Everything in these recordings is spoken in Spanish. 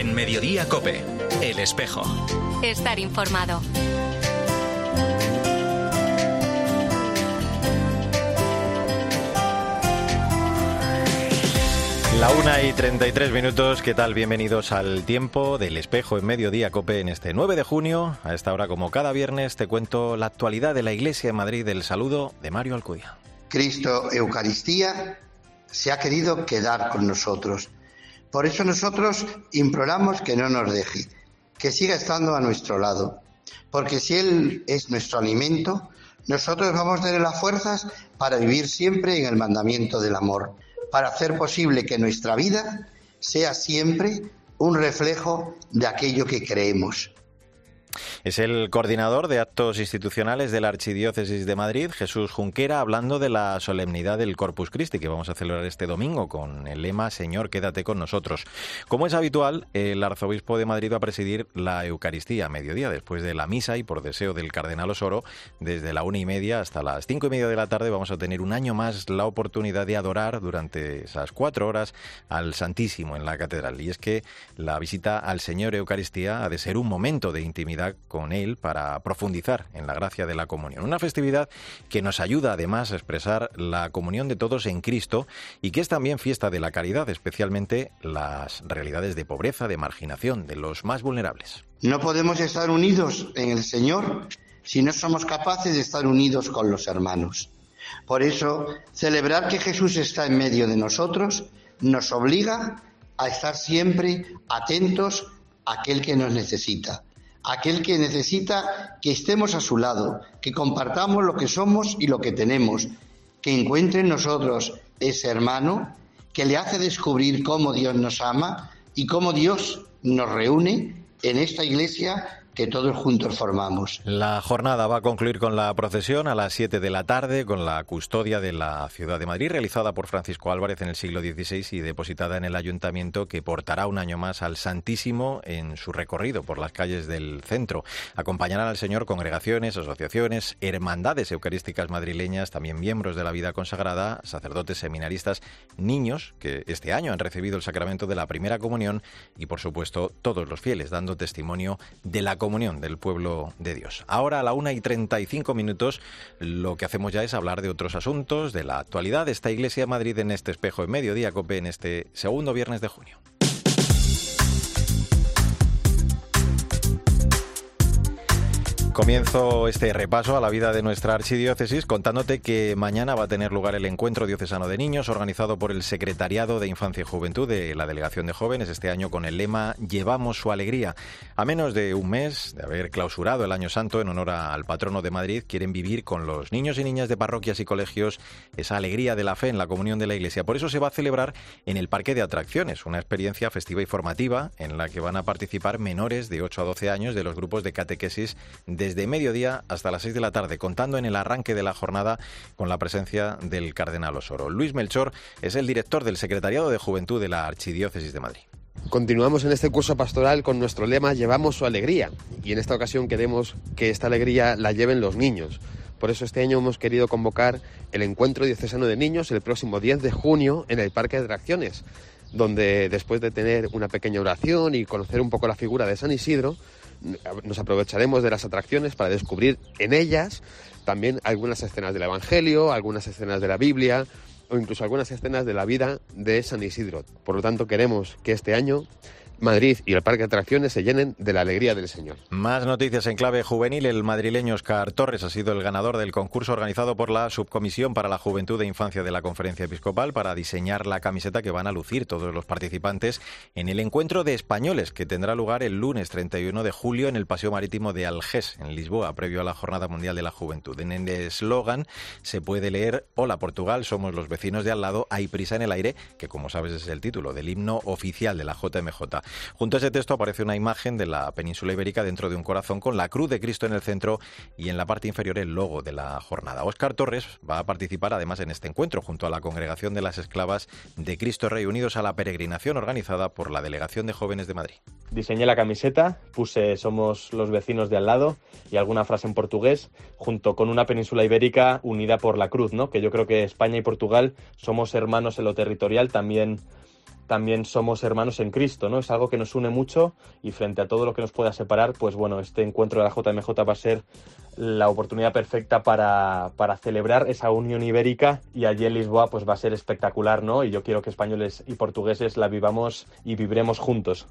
En Mediodía Cope, El Espejo. Estar informado. La una y 33 minutos, ¿qué tal? Bienvenidos al tiempo del espejo en mediodía cope en este 9 de junio. A esta hora, como cada viernes, te cuento la actualidad de la Iglesia de Madrid. El saludo de Mario Alcudia. Cristo Eucaristía se ha querido quedar con nosotros. Por eso nosotros imploramos que no nos deje, que siga estando a nuestro lado. Porque si Él es nuestro alimento, nosotros vamos a tener las fuerzas para vivir siempre en el mandamiento del amor para hacer posible que nuestra vida sea siempre un reflejo de aquello que creemos. Es el coordinador de actos institucionales de la Archidiócesis de Madrid, Jesús Junquera, hablando de la solemnidad del Corpus Christi que vamos a celebrar este domingo con el lema Señor, quédate con nosotros. Como es habitual, el arzobispo de Madrid va a presidir la Eucaristía a mediodía, después de la misa y por deseo del cardenal Osoro, desde la una y media hasta las cinco y media de la tarde vamos a tener un año más la oportunidad de adorar durante esas cuatro horas al Santísimo en la catedral. Y es que la visita al Señor Eucaristía ha de ser un momento de intimidad con Él para profundizar en la gracia de la comunión. Una festividad que nos ayuda además a expresar la comunión de todos en Cristo y que es también fiesta de la caridad, especialmente las realidades de pobreza, de marginación, de los más vulnerables. No podemos estar unidos en el Señor si no somos capaces de estar unidos con los hermanos. Por eso, celebrar que Jesús está en medio de nosotros nos obliga a estar siempre atentos a aquel que nos necesita aquel que necesita que estemos a su lado, que compartamos lo que somos y lo que tenemos, que encuentre en nosotros ese hermano que le hace descubrir cómo Dios nos ama y cómo Dios nos reúne en esta iglesia que todos juntos formamos. La jornada va a concluir con la procesión a las 7 de la tarde con la custodia de la ciudad de Madrid realizada por Francisco Álvarez en el siglo XVI y depositada en el ayuntamiento que portará un año más al Santísimo en su recorrido por las calles del centro. Acompañarán al Señor congregaciones, asociaciones, hermandades eucarísticas madrileñas, también miembros de la vida consagrada, sacerdotes, seminaristas, niños que este año han recibido el sacramento de la primera comunión y por supuesto todos los fieles dando testimonio de la comunión del pueblo de Dios. Ahora a la una y 35 minutos lo que hacemos ya es hablar de otros asuntos, de la actualidad de esta Iglesia de Madrid en este espejo en mediodía COPE en este segundo viernes de junio. Comienzo este repaso a la vida de nuestra archidiócesis contándote que mañana va a tener lugar el encuentro diocesano de niños organizado por el Secretariado de Infancia y Juventud de la Delegación de Jóvenes este año con el lema Llevamos su alegría. A menos de un mes de haber clausurado el Año Santo en honor al patrono de Madrid, quieren vivir con los niños y niñas de parroquias y colegios esa alegría de la fe en la comunión de la Iglesia. Por eso se va a celebrar en el Parque de Atracciones, una experiencia festiva y formativa en la que van a participar menores de 8 a 12 años de los grupos de catequesis de desde mediodía hasta las 6 de la tarde, contando en el arranque de la jornada con la presencia del cardenal Osoro. Luis Melchor es el director del Secretariado de Juventud de la Archidiócesis de Madrid. Continuamos en este curso pastoral con nuestro lema Llevamos su alegría y en esta ocasión queremos que esta alegría la lleven los niños. Por eso este año hemos querido convocar el encuentro diocesano de niños el próximo 10 de junio en el Parque de Atracciones, donde después de tener una pequeña oración y conocer un poco la figura de San Isidro, nos aprovecharemos de las atracciones para descubrir en ellas también algunas escenas del Evangelio, algunas escenas de la Biblia o incluso algunas escenas de la vida de San Isidro. Por lo tanto, queremos que este año Madrid y el Parque de Atracciones se llenen de la alegría del Señor. Más noticias en clave juvenil. El madrileño Oscar Torres ha sido el ganador del concurso organizado por la Subcomisión para la Juventud e Infancia de la Conferencia Episcopal para diseñar la camiseta que van a lucir todos los participantes en el encuentro de españoles que tendrá lugar el lunes 31 de julio en el Paseo Marítimo de Algés, en Lisboa, previo a la Jornada Mundial de la Juventud. En el eslogan se puede leer Hola Portugal, somos los vecinos de al lado, hay prisa en el aire, que como sabes es el título del himno oficial de la JMJ. Junto a ese texto aparece una imagen de la península ibérica dentro de un corazón con la cruz de Cristo en el centro y en la parte inferior el logo de la jornada. Óscar Torres va a participar además en este encuentro junto a la Congregación de las Esclavas de Cristo Rey unidos a la peregrinación organizada por la Delegación de Jóvenes de Madrid. Diseñé la camiseta, puse somos los vecinos de al lado y alguna frase en portugués, junto con una península ibérica unida por la cruz, ¿no? Que yo creo que España y Portugal somos hermanos en lo territorial, también también somos hermanos en Cristo, ¿no? Es algo que nos une mucho y frente a todo lo que nos pueda separar, pues bueno, este encuentro de la JMJ va a ser la oportunidad perfecta para, para, celebrar esa unión ibérica y allí en Lisboa pues va a ser espectacular, ¿no? Y yo quiero que españoles y portugueses la vivamos y viviremos juntos.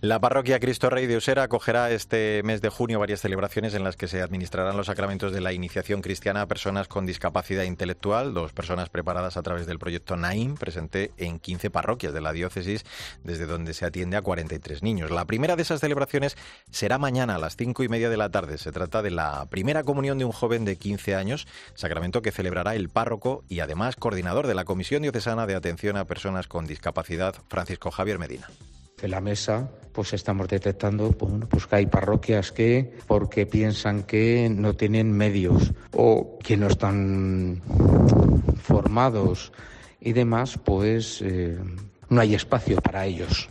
La parroquia Cristo Rey de Usera acogerá este mes de junio varias celebraciones en las que se administrarán los sacramentos de la iniciación cristiana a personas con discapacidad intelectual, dos personas preparadas a través del proyecto NAIM, presente en 15 parroquias de la diócesis, desde donde se atiende a 43 niños. La primera de esas celebraciones será mañana a las cinco y media de la tarde. Se trata de la primera comunión de un joven de 15 años, sacramento que celebrará el párroco y además coordinador de la Comisión Diocesana de Atención a Personas con Discapacidad, Francisco Javier Medina. En la mesa pues estamos detectando pues que hay parroquias que porque piensan que no tienen medios o que no están formados y demás, pues eh, no hay espacio para ellos.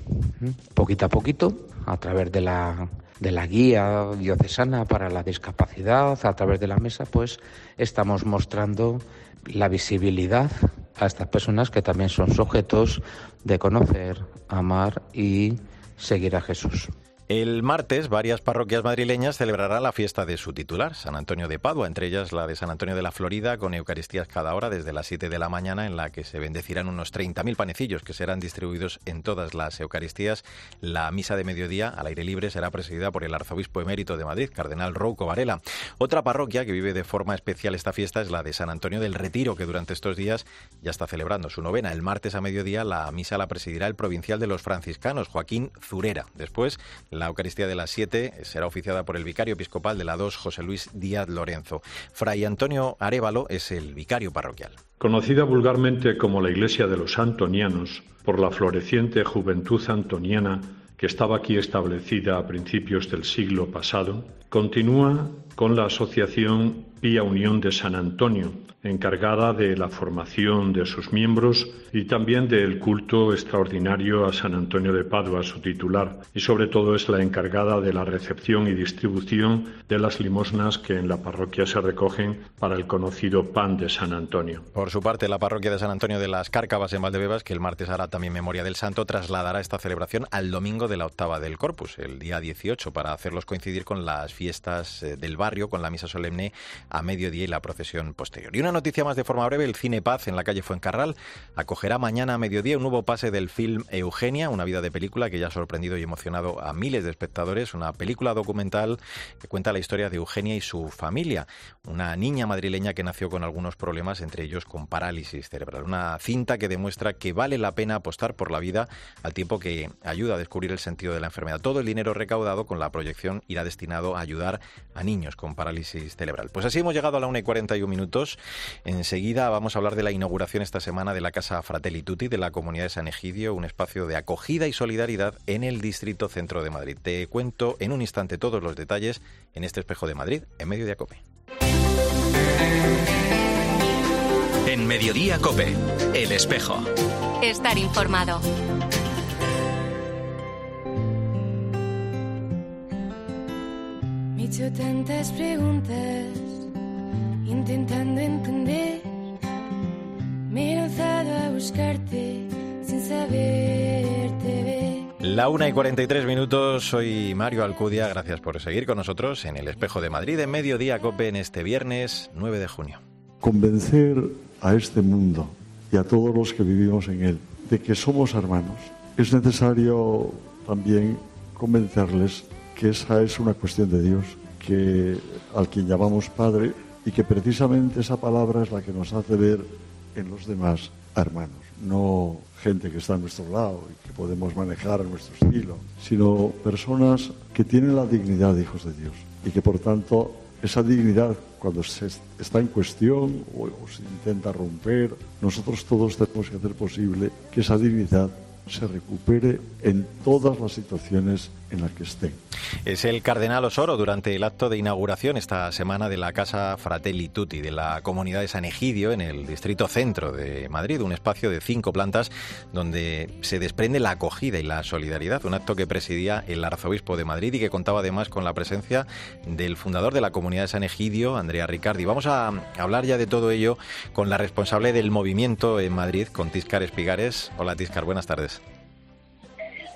Poquito a poquito, a través de la de la guía diocesana para la discapacidad, a través de la mesa, pues estamos mostrando la visibilidad a estas personas que también son sujetos de conocer, amar y seguir a Jesús. El martes, varias parroquias madrileñas celebrarán la fiesta de su titular, San Antonio de Padua, entre ellas la de San Antonio de la Florida, con Eucaristías cada hora desde las 7 de la mañana, en la que se bendecirán unos 30.000 panecillos que serán distribuidos en todas las Eucaristías. La misa de mediodía al aire libre será presidida por el arzobispo emérito de Madrid, Cardenal Rouco Varela. Otra parroquia que vive de forma especial esta fiesta es la de San Antonio del Retiro, que durante estos días ya está celebrando su novena. El martes a mediodía la misa la presidirá el provincial de los franciscanos, Joaquín Zurera. Después, la Eucaristía de las 7 será oficiada por el vicario episcopal de la 2, José Luis Díaz Lorenzo. Fray Antonio Arevalo es el vicario parroquial. Conocida vulgarmente como la Iglesia de los Antonianos por la floreciente juventud antoniana que estaba aquí establecida a principios del siglo pasado, continúa con la Asociación Pía Unión de San Antonio, encargada de la formación de sus miembros y también del culto extraordinario a San Antonio de Padua, su titular, y sobre todo es la encargada de la recepción y distribución de las limosnas que en la parroquia se recogen para el conocido pan de San Antonio. Por su parte, la parroquia de San Antonio de las Cárcavas en Valdebebas, que el martes hará también memoria del santo, trasladará esta celebración al domingo de la octava del Corpus, el día 18, para hacerlos coincidir con las fiestas eh, del barrio, con la misa solemne a mediodía y la procesión posterior. Noticia más de forma breve, el Cine Paz en la calle Fuencarral acogerá mañana a mediodía un nuevo pase del film Eugenia, una vida de película que ya ha sorprendido y emocionado a miles de espectadores, una película documental que cuenta la historia de Eugenia y su familia, una niña madrileña que nació con algunos problemas, entre ellos con parálisis cerebral. Una cinta que demuestra que vale la pena apostar por la vida al tiempo que ayuda a descubrir el sentido de la enfermedad. Todo el dinero recaudado con la proyección irá destinado a ayudar a niños con parálisis cerebral. Pues así hemos llegado a la 1 y 41 minutos. Enseguida vamos a hablar de la inauguración esta semana de la Casa Fratelli Tutti de la Comunidad de San Egidio, un espacio de acogida y solidaridad en el Distrito Centro de Madrid. Te cuento en un instante todos los detalles en este espejo de Madrid, en medio de Acope. En Mediodía Cope, El Espejo. Estar informado. Me he hecho tantas preguntas, intentando entender. Me he lanzado a buscarte sin saberte ver. La 1 y 43 minutos, soy Mario Alcudia, gracias por seguir con nosotros en el Espejo de Madrid en Mediodía Cope en este viernes 9 de junio. Convencer a este mundo y a todos los que vivimos en él de que somos hermanos. Es necesario también convencerles que esa es una cuestión de Dios, que al quien llamamos Padre y que precisamente esa palabra es la que nos hace ver en los demás hermanos, no gente que está a nuestro lado y que podemos manejar a nuestro estilo, sino personas que tienen la dignidad de hijos de Dios y que por tanto esa dignidad cuando está en cuestión o, o se intenta romper, nosotros todos tenemos que hacer posible que esa dignidad se recupere en todas las situaciones en que estén. Es el cardenal Osoro durante el acto de inauguración esta semana de la Casa Fratelli Tutti de la comunidad de San Egidio en el distrito centro de Madrid, un espacio de cinco plantas donde se desprende la acogida y la solidaridad, un acto que presidía el arzobispo de Madrid y que contaba además con la presencia del fundador de la comunidad de San Egidio, Andrea Ricardi. Vamos a hablar ya de todo ello con la responsable del movimiento en Madrid, con Tiscar Espigares. Hola Tiscar, buenas tardes.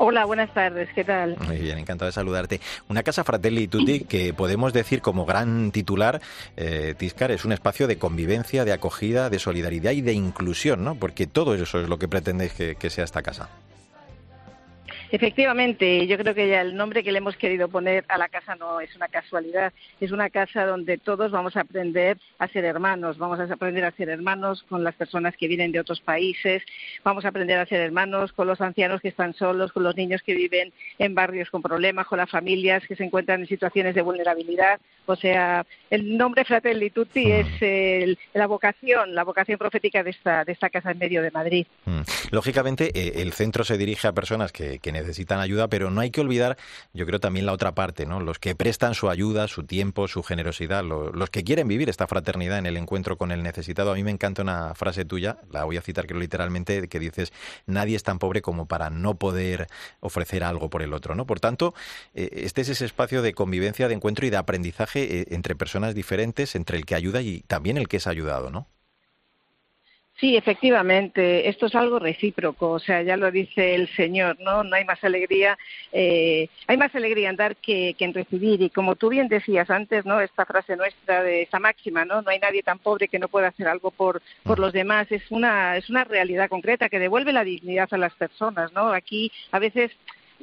Hola, buenas tardes, ¿qué tal? Muy bien, encantado de saludarte. Una casa Fratelli Tutti que podemos decir como gran titular, eh, Tiscar, es un espacio de convivencia, de acogida, de solidaridad y de inclusión, ¿no? Porque todo eso es lo que pretendéis que sea esta casa. Efectivamente, yo creo que ya el nombre que le hemos querido poner a la casa no es una casualidad, es una casa donde todos vamos a aprender a ser hermanos, vamos a aprender a ser hermanos con las personas que vienen de otros países, vamos a aprender a ser hermanos con los ancianos que están solos, con los niños que viven en barrios con problemas, con las familias que se encuentran en situaciones de vulnerabilidad. O sea, el nombre Fratelli Tutti mm. es la vocación, la vocación profética de esta, de esta casa en medio de Madrid. Mm. Lógicamente, eh, el centro se dirige a personas que, que necesitan ayuda, pero no hay que olvidar, yo creo también la otra parte, ¿no? Los que prestan su ayuda, su tiempo, su generosidad, los que quieren vivir esta fraternidad en el encuentro con el necesitado. A mí me encanta una frase tuya, la voy a citar creo literalmente, que dices, nadie es tan pobre como para no poder ofrecer algo por el otro, ¿no? Por tanto, eh, este es ese espacio de convivencia, de encuentro y de aprendizaje eh, entre personas diferentes, entre el que ayuda y también el que es ayudado, ¿no? Sí, efectivamente, esto es algo recíproco, o sea, ya lo dice el Señor, ¿no? No hay más alegría, eh, hay más alegría en dar que, en recibir. Y como tú bien decías antes, ¿no? Esta frase nuestra de esa máxima, ¿no? No hay nadie tan pobre que no pueda hacer algo por, por los demás. Es una, es una realidad concreta que devuelve la dignidad a las personas, ¿no? Aquí a veces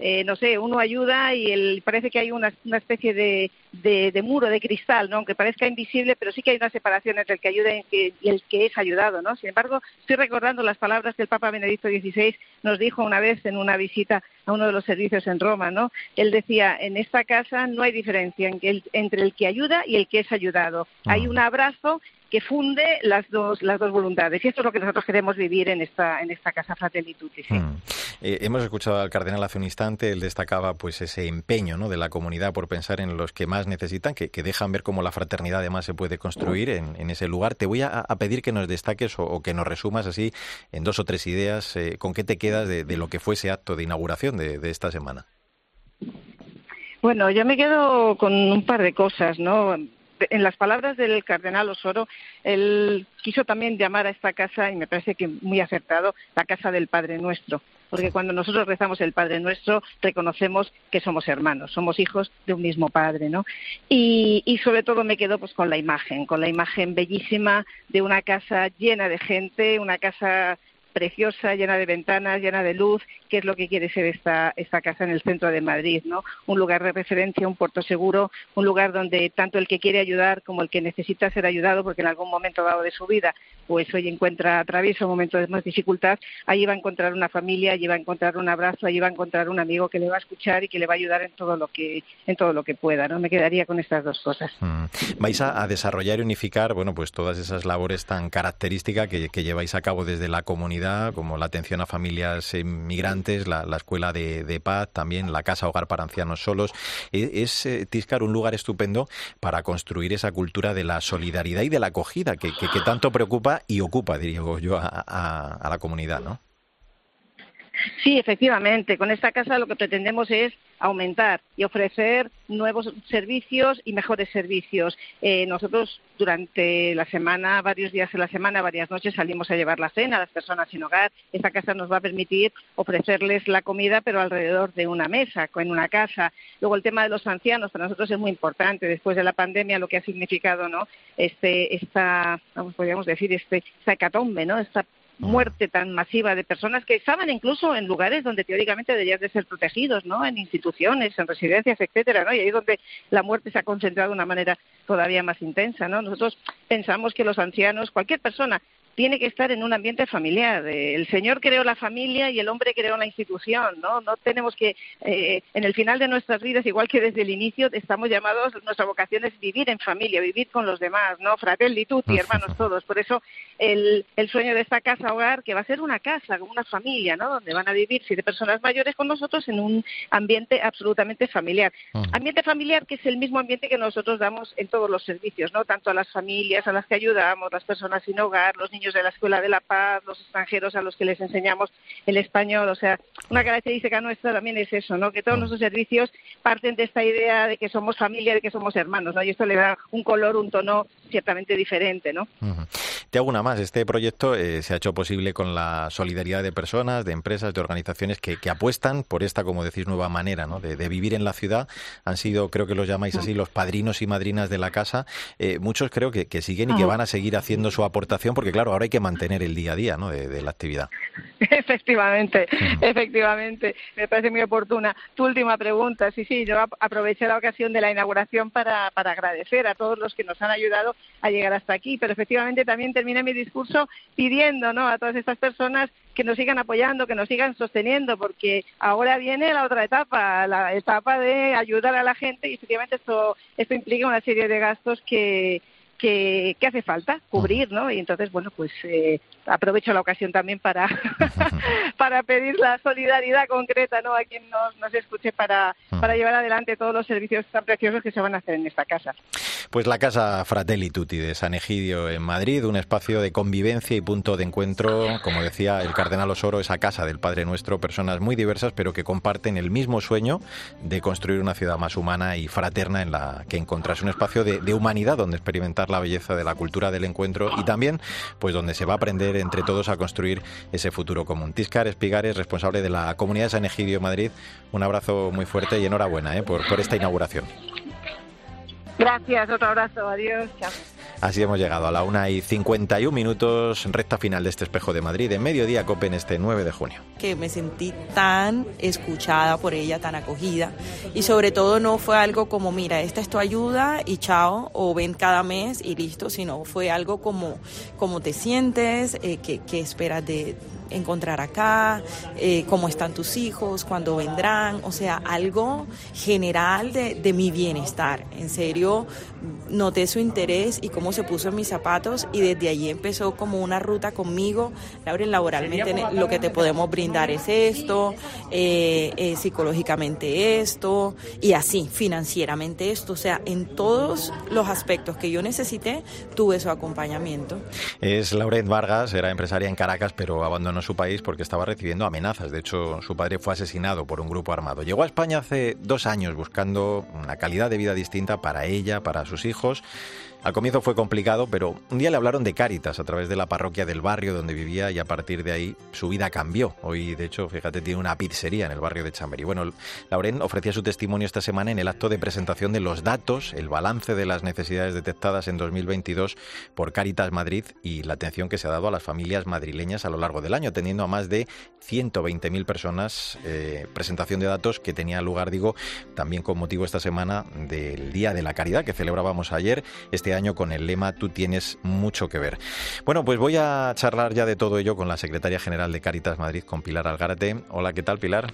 eh, no sé, uno ayuda y el, parece que hay una, una especie de, de, muro de cristal, ¿no? aunque parezca invisible, pero sí que hay una separación entre el que ayuda y el que, es ayudado. ¿no? Sin embargo, estoy recordando las palabras que el Papa Benedicto XVI nos dijo una vez en una visita a uno de los servicios en Roma. ¿no? Él decía, en esta casa no hay diferencia entre el que ayuda y el que es ayudado. Hay un abrazo que funde las dos, las dos voluntades. Y esto es lo que nosotros queremos vivir en esta, en esta casa Fratelli Tutti. Mm. Eh, hemos escuchado al cardenal hace un instante, él destacaba pues ese empeño ¿no? de la comunidad por pensar en los que más necesitan, que, dejan ver cómo la fraternidad además se puede construir en, ese lugar. Te voy a, pedir que nos destaques o, que nos resumas así en dos o tres ideas eh, con qué te quedas de, lo que fue ese acto de inauguración de, de esta semana. Bueno, yo me quedo con un par de cosas, ¿no? en las palabras del cardenal Osoro, él quiso también llamar a esta casa, y me parece que muy acertado, la casa del Padre Nuestro. Porque cuando nosotros rezamos el Padre Nuestro, reconocemos que somos hermanos, somos hijos de un mismo Padre, ¿no? Y, y sobre todo me quedo pues con la imagen, con la imagen bellísima de una casa llena de gente, una casa preciosa, llena de ventanas, llena de luz, que es lo que quiere ser esta, esta casa en el centro de Madrid, ¿no? Un lugar de referencia, un puerto seguro, un lugar donde tanto el que quiere ayudar como el que necesita ser ayudado, porque en algún momento dado de su vida, pues hoy encuentra, atraviesa un momento de más dificultad, allí va a encontrar una familia, allí va a encontrar un abrazo, allí va a encontrar un amigo que le va a escuchar y que le va a ayudar en todo lo que, en todo lo que pueda, ¿no? Me quedaría con estas dos cosas. Mm. Vais a, desarrollar y unificar, bueno, pues todas esas labores tan características que, que lleváis a cabo desde la comunidad como la atención a familias la, escuela de, paz, también la casa hogar para ancianos solos. E, es, eh, Tiscar un lugar estupendo para construir esa cultura de la solidaridad y de la acogida que, tanto preocupa y ocupa, diría yo, a, a la comunidad, ¿no? Sí, efectivamente. Con esta casa lo que pretendemos es aumentar y ofrecer nuevos servicios y mejores servicios. Eh, nosotros durante la semana, varios días en la semana, varias noches salimos a llevar la cena a las personas sin hogar. Esta casa nos va a permitir ofrecerles la comida, pero alrededor de una mesa, en una casa. Luego el tema de los ancianos para nosotros es muy importante. Después de la pandemia, lo que ha significado, ¿no? Este, esta, podríamos decir, este, esta hecatombe, ¿no? Esta muerte tan masiva de personas que estaban incluso en lugares donde teóricamente deberían de ser protegidos, ¿no? En instituciones, en residencias, etcétera, ¿no? Y ahí es donde la muerte se ha concentrado de una manera todavía más intensa, ¿no? Nosotros pensamos que los ancianos, cualquier persona tiene que estar en un ambiente familiar. El Señor creó la familia y el hombre creó la institución, ¿no? No tenemos que, eh, en el final de nuestras vidas, igual que desde el inicio, estamos llamados, nuestra vocación es vivir en familia, vivir con los demás, ¿no? Fratelli tutti, hermanos todos. Por eso el, el sueño de esta casa hogar, que va a ser una casa, una familia, ¿no? Donde van a vivir siete personas mayores con nosotros en un ambiente absolutamente familiar. Ambiente familiar que es el mismo ambiente que nosotros damos en todos los servicios, ¿no? Tanto a las familias a las que ayudamos, las personas sin hogar, los niños niños de la Escuela de la Paz, los extranjeros a los que les enseñamos el español. O sea, una característica nuestra también es eso, ¿no? Que todos mm. nuestros servicios parten de esta idea de que somos familia, de que somos hermanos, ¿no? Y esto le da un color, un tono ciertamente diferente, ¿no? Te hago una más. Este proyecto eh, se ha hecho posible con la solidaridad de personas, de empresas, de organizaciones que, apuestan por esta, como decís, nueva manera ¿no? de, vivir en la ciudad. Han sido, creo que los llamáis así, los padrinos y madrinas de la casa. Eh, muchos creo que, siguen y que van a seguir haciendo su aportación porque, claro, ahora hay que mantener el día a día ¿no? de, la actividad. Efectivamente, efectivamente. Me parece muy oportuna. Tu última pregunta. Sí, sí, yo aproveché la ocasión de la inauguración para, para agradecer a todos los que nos han ayudado a llegar hasta aquí, pero efectivamente también terminé mi discurso pidiendo ¿no? a todas estas personas que nos sigan apoyando, que nos sigan sosteniendo, porque ahora viene la otra etapa, la etapa de ayudar a la gente y efectivamente esto, esto implica una serie de gastos que, que, hace falta cubrir, ¿no? Y entonces, bueno, pues eh, aprovecho la ocasión también para, para pedir la solidaridad concreta, ¿no? A quien nos, nos escuche para, para llevar adelante todos los servicios tan preciosos que se van a hacer en esta casa. Pues la Casa Fratelli Tutti de San Egidio en Madrid, un espacio de convivencia y punto de encuentro, como decía el cardenal Osoro, esa casa del Padre Nuestro, personas muy diversas pero que comparten el mismo sueño de construir una ciudad más humana y fraterna en la que encontrarse un espacio de, de humanidad donde experimentar la belleza de la cultura del encuentro y también pues donde se va a aprender entre todos a construir ese futuro común. Tiscar Espigares, responsable de la Comunidad de San Egidio Madrid, un abrazo muy fuerte y enhorabuena ¿eh? por, por esta inauguración. Gracias, otro abrazo, adiós. Chao. Así hemos llegado a la una y 51 minutos, recta final de este espejo de Madrid, en mediodía Copen este 9 de junio. Que me sentí tan escuchada por ella, tan acogida. Y sobre todo no fue algo como, mira, esta es tu ayuda y chao, o ven cada mes y listo, sino fue algo como, como te sientes, eh, qué, esperas de encontrar acá, eh, cómo están tus hijos, cuándo vendrán, o sea, algo general de, de mi bienestar. En serio, noté su interés y cómo se puso en mis zapatos y desde allí empezó como una ruta conmigo. Lauren, laboralmente lo que te podemos brindar es esto, eh, eh, psicológicamente esto y así, financieramente esto. O sea, en todos los aspectos que yo necesité, tuve su acompañamiento. Es Lauren Vargas, era empresaria en Caracas, pero abandonó su país porque estaba recibiendo amenazas. De hecho, su padre fue asesinado por un grupo armado. Llegó a España hace dos años buscando una calidad de vida distinta para ella, para sus hijos. Al comienzo fue complicado, pero un día le hablaron de Cáritas a través de la parroquia del barrio donde vivía y a partir de ahí su vida cambió. Hoy, de hecho, fíjate, tiene una pizzería en el barrio de Chamberí. Bueno, Lauren ofrecía su testimonio esta semana en el acto de presentación de los datos, el balance de las necesidades detectadas en 2022 por Cáritas Madrid y la atención que se ha dado a las familias madrileñas a lo largo del año, atendiendo a más de 120.000 personas. Eh, presentación de datos que tenía lugar, digo, también con motivo esta semana del Día de la Caridad que celebrábamos ayer. Este este año con el lema Tú tienes mucho que ver. Bueno, pues voy a charlar ya de todo ello con la secretaria general de Caritas Madrid, con Pilar Algárate. Hola, ¿qué tal, Pilar?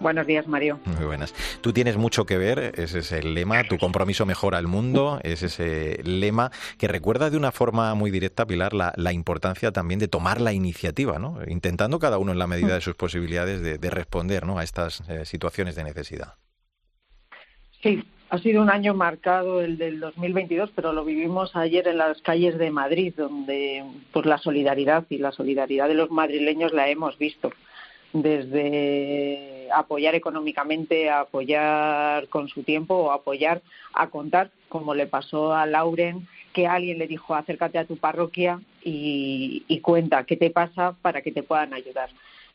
Buenos días, Mario. Muy buenas. Tú tienes mucho que ver, ese es el lema, tu compromiso mejora el mundo, es ese lema que recuerda de una forma muy directa, Pilar, la, importancia también de tomar la iniciativa, ¿no? intentando cada uno en la medida de sus posibilidades de, responder ¿no? a estas eh, situaciones de necesidad. Sí, ha sido un año marcado el del 2022, pero lo vivimos ayer en las calles de Madrid, donde pues la solidaridad y la solidaridad de los madrileños la hemos visto desde apoyar económicamente, apoyar con su tiempo o apoyar a contar, como le pasó a Lauren, que alguien le dijo acércate a tu parroquia y, y cuenta qué te pasa para que te puedan ayudar.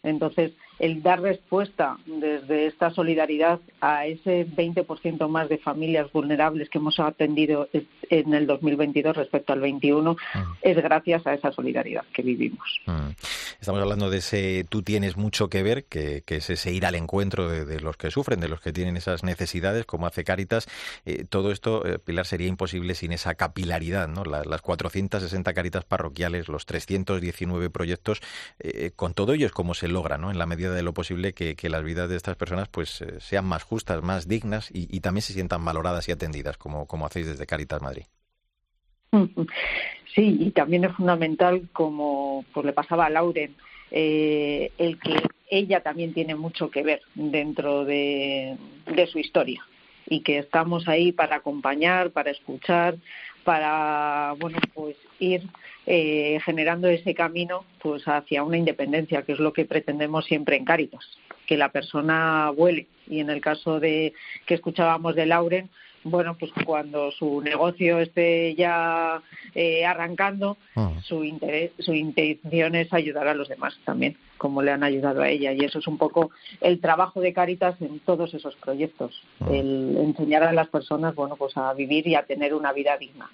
Entonces, el dar respuesta desde esta solidaridad a ese 20% más de familias vulnerables que hemos atendido en el 2022 respecto al 21 mm. es gracias a esa solidaridad que vivimos. Mm. Estamos hablando de ese tú tienes mucho que ver, que, es ese ir al encuentro de, los que sufren, de los que tienen esas necesidades, como hace Caritas. Eh, todo esto, eh, Pilar, sería imposible sin esa capilaridad, ¿no? las 460 Caritas parroquiales, los 319 proyectos, eh, con todo ello es como se logra, ¿no? En la medida de lo posible que, las vidas de estas personas pues eh, sean más justas, más dignas y, también se sientan valoradas y atendidas, como, como hacéis desde Caritas Madrid. Sí, y también es fundamental, como pues le pasaba a Lauren, eh, el que ella también tiene mucho que ver dentro de, de su historia y que estamos ahí para acompañar, para escuchar, para bueno pues ir eh, generando ese camino pues hacia una independencia que es lo que pretendemos siempre en Cáritas que la persona vuele. Y en el caso de que escuchábamos de Lauren bueno, pues cuando su negocio esté ya eh, arrancando, ah. su, interés, su intención es ayudar a los demás también, como le han ayudado a ella. Y eso es un poco el trabajo de Caritas en todos esos proyectos, ah. el enseñar a las personas, bueno, pues a vivir y a tener una vida digna.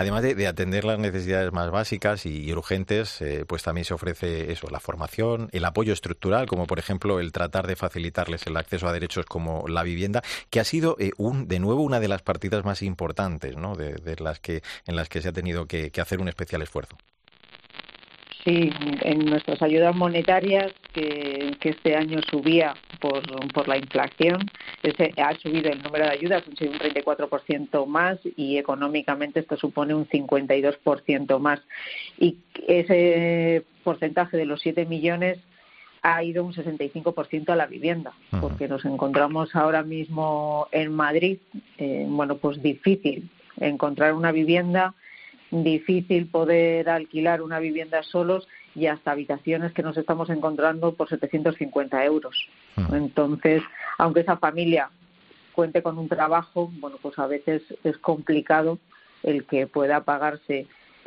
Además de, atender las necesidades más básicas y, urgentes, eh, pues también se ofrece eso, la formación, el apoyo estructural, como por ejemplo el tratar de facilitarles el acceso a derechos como la vivienda, que ha sido eh, un, de nuevo una de las partidas más importantes, ¿no? De, las que en las que se ha tenido que hacer un especial esfuerzo. Sí, en nuestras ayudas monetarias, que, este año subía por, por la inflación, ese, ha subido el número de ayudas, un 34% más y económicamente esto supone un 52% más. Y ese porcentaje de los 7 millones ha ido un 65% a la vivienda, porque nos encontramos ahora mismo en Madrid, eh, bueno, pues difícil encontrar una vivienda difícil poder alquilar una vivienda solos y hasta habitaciones que nos estamos encontrando por 750 euros. Hmm. Entonces, aunque esa familia cuente con un trabajo, bueno, pues a veces es complicado el que pueda pagarse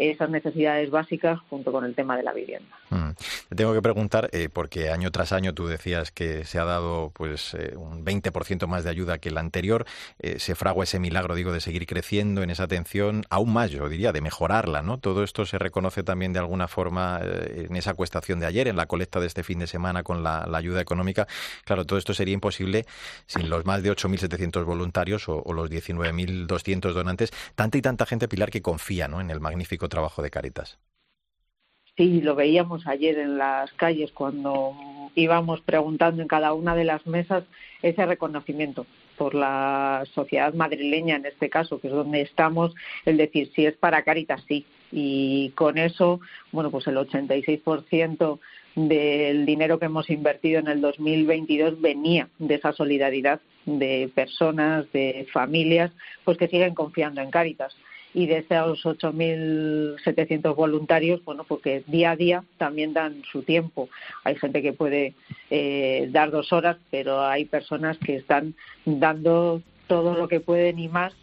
esas necesidades básicas junto con el tema de la vivienda. Mm. Te tengo que preguntar, eh, porque año tras año tú decías que se ha dado pues eh, un 20% más de ayuda que el anterior, eh, se fragua ese milagro, digo, de seguir creciendo en esa atención, aún más, yo diría, de mejorarla, ¿no? Todo esto se reconoce también de alguna forma en esa cuestación de ayer, en la colecta de este fin de semana con la, ayuda económica. Claro, todo esto sería imposible sin los más de 8.700 voluntarios o, o los 19.200 donantes, tanta y tanta gente, Pilar, que confía ¿no? en el magnífico trabajo de Caritas. Sí, lo veíamos ayer en las calles cuando íbamos preguntando en cada una de las mesas ese reconocimiento por la sociedad madrileña en este caso, que es donde estamos, el decir si es para Caritas, sí. Y con eso, bueno, pues el 86% del dinero que hemos invertido en el 2022 venía de esa solidaridad de personas, de familias, pues que siguen confiando en Caritas y de esos 8.700 voluntarios, bueno, porque día a día también dan su tiempo. Hay gente que puede eh, dar dos horas, pero hay personas que están dando todo lo que pueden y más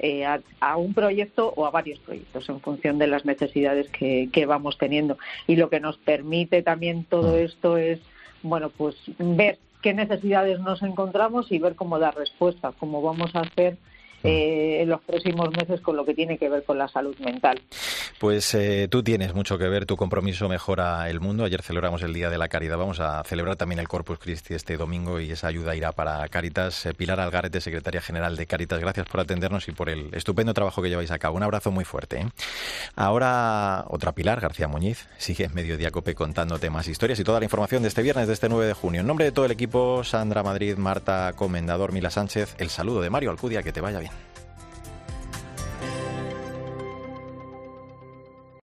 eh, a, un proyecto o a varios proyectos en función de las necesidades que, que vamos teniendo. Y lo que nos permite también todo mm. esto es, bueno, pues ver qué necesidades nos encontramos y ver cómo dar respuesta, cómo vamos a hacer eh, en los próximos meses con lo que tiene que ver con la salud mental. Pues eh, tú tienes mucho que ver, tu compromiso mejora el mundo. Ayer celebramos el Día de la Caridad, vamos a celebrar también el Corpus Christi este domingo y esa ayuda irá para Caritas. Eh, Pilar Algarete, secretaria general de Caritas, gracias por atendernos y por el estupendo trabajo que lleváis a cabo. Un abrazo muy fuerte. Ahora otra Pilar, García Muñiz, sigue en Mediodía Cope contándote más historias y toda la información de este viernes, de este 9 de junio. En nombre de todo el equipo, Sandra Madrid, Marta Comendador, Mila Sánchez, el saludo de Mario Alcudia, que te vaya bien. Bye.